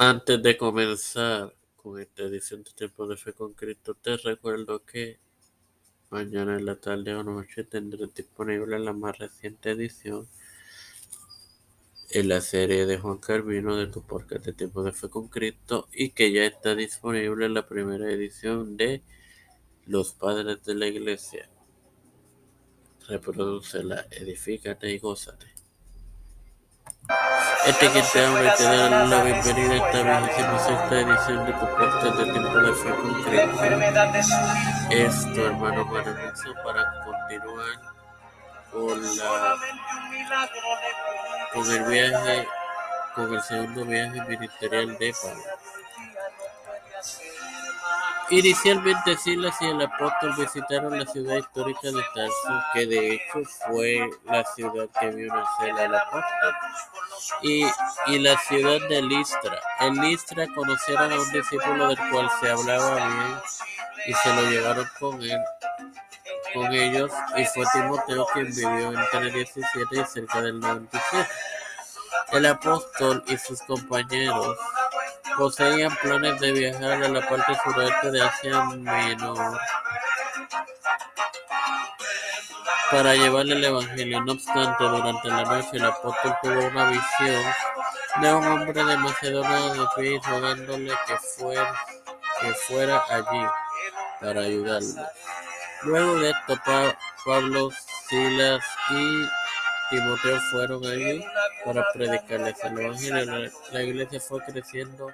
Antes de comenzar con esta edición de Tiempo de Fe con Cristo, te recuerdo que mañana en la tarde o noche tendré disponible la más reciente edición en la serie de Juan Carvino de tu podcast de Tiempo de Fe con Cristo y que ya está disponible la primera edición de Los Padres de la Iglesia. Reproducela, edifícate y gózate. Este que te y te da la bienvenida a esta vigésima sexta edición de podcast de Tiempo de Fe con Cristo. Es tu hermano maravilloso para continuar con la con el viaje, con el segundo viaje ministerial de Pablo. Inicialmente Silas y el apóstol visitaron la ciudad histórica de Tarso, que de hecho fue la ciudad que vio nacer al apóstol, y, y la ciudad de Listra. En Listra conocieron a un discípulo del cual se hablaba bien y se lo llevaron con él con ellos y fue Timoteo quien vivió entre el 17 y cerca del 97. El apóstol y sus compañeros poseían planes de viajar a la parte suroeste de Asia Menor para llevarle el Evangelio. No obstante, durante la noche el apóstol tuvo una visión de un hombre de Macedonia de pie rogándole que fuera, allí para ayudarle. Luego de esto, Pablo, Silas y Timoteo fueron allí para predicarles el Evangelio. La iglesia fue creciendo,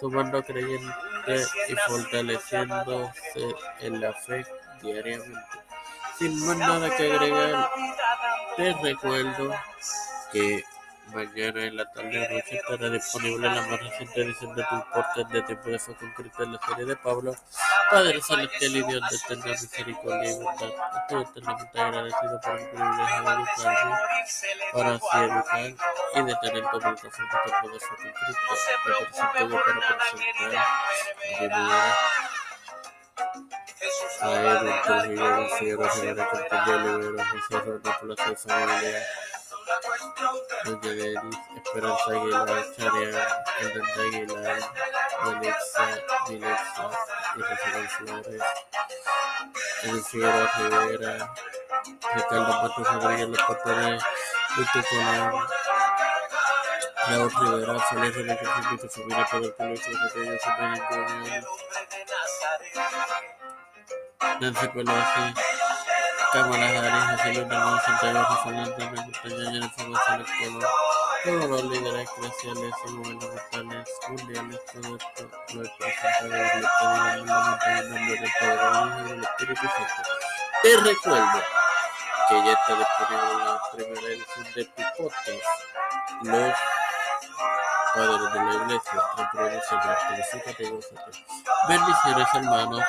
sumando creyentes y fortaleciéndose en la fe diariamente. Sin más nada que agregar, te recuerdo que mañana en la tarde noche estará disponible la más reciente edición de tu podcast de Tiempo de Fe concreto en la serie de Pablo, Padre Celestial y Dios de eterna misericordia y bondad. Estoy eternamente agradecido por el privilegio de educarme para así educar y de tener de con Cristo. Me presento yo para presentar de a Edwin Trujillo, Cortés de Olivero, José Plaza Familia. Doña Denis, Esperanza Aguilar, Charian, Hernanda Aguilar, Alexa, Milexa, Isabel Flores, Edith Figueroa Rivera, Ricardo Matos Rodríguez, los papeles, Víctor Colón, Raúl Rivera, Feliz Rebeca, Felipe Familia, por el pueblo, Secretario, Secretario, Nancy Pelosi, Cámara Harris, José Luis Ramón Santiago, José Hernández, Montaña, Jennifer González Colón, todos los líderes eclesiales y gubernamentales mundiales, todo esto lo he presentado y le pedí en el nombre del Padre, y del Espíritu Santo. Te recuerdo que ya está disponible la primera edición de tu podcast, Los Padres de la Iglesia, reproduce la felicítate y gózate. Bendiciones hermanos.